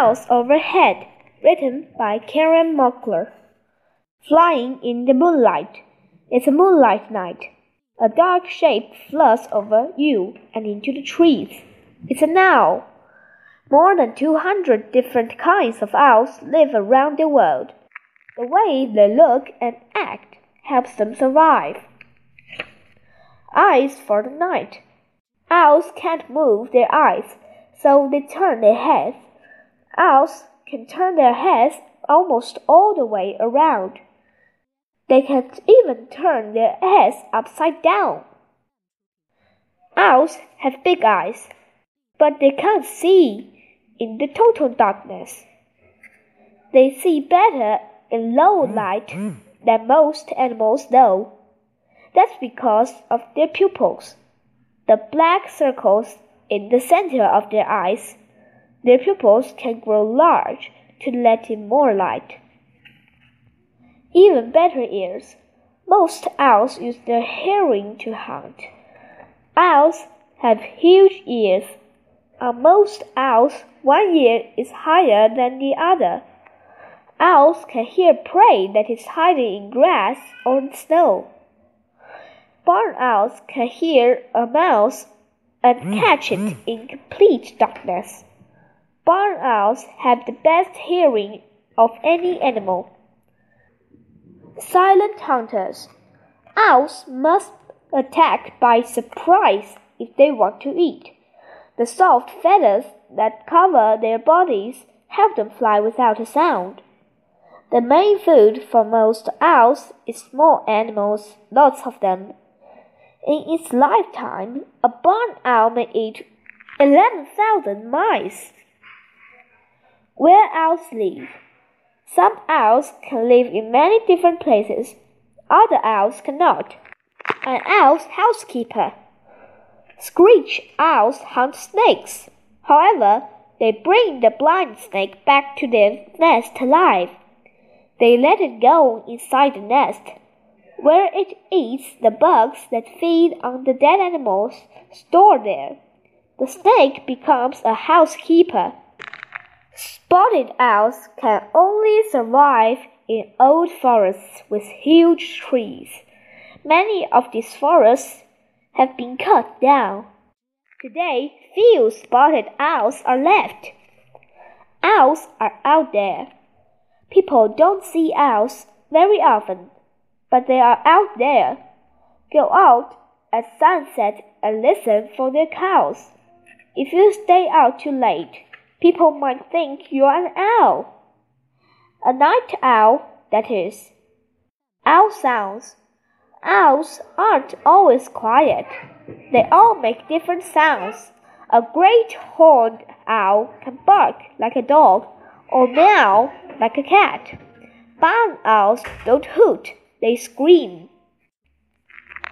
Owls Overhead, written by Karen Mockler. Flying in the moonlight. It's a moonlight night. A dark shape floats over you and into the trees. It's an owl. More than 200 different kinds of owls live around the world. The way they look and act helps them survive. Eyes for the night. Owls can't move their eyes, so they turn their heads. Owls can turn their heads almost all the way around. They can even turn their heads upside down. Owls have big eyes, but they can't see in the total darkness. They see better in low light than most animals do. That's because of their pupils, the black circles in the center of their eyes. Their pupils can grow large to let in more light. Even better ears. Most owls use their hearing to hunt. Owls have huge ears. On most owls, one ear is higher than the other. Owls can hear prey that is hiding in grass or in snow. Barn owls can hear a mouse and mm, catch it mm. in complete darkness. Barn owls have the best hearing of any animal. Silent hunters. Owls must attack by surprise if they want to eat. The soft feathers that cover their bodies help them fly without a sound. The main food for most owls is small animals, lots of them. In its lifetime, a barn owl may eat 11,000 mice. Where owls live. Some owls can live in many different places. Other owls cannot. An owl's housekeeper. Screech owls hunt snakes. However, they bring the blind snake back to their nest alive. They let it go inside the nest, where it eats the bugs that feed on the dead animals stored there. The snake becomes a housekeeper. Spotted owls can only survive in old forests with huge trees. Many of these forests have been cut down. Today, few spotted owls are left. Owls are out there. People don't see owls very often, but they are out there. Go out at sunset and listen for their calls. If you stay out too late, people might think you're an owl. A night owl, that is. Owl sounds. Owls aren't always quiet. They all make different sounds. A great horned owl can bark like a dog or meow like a cat. Barn owls don't hoot, they scream.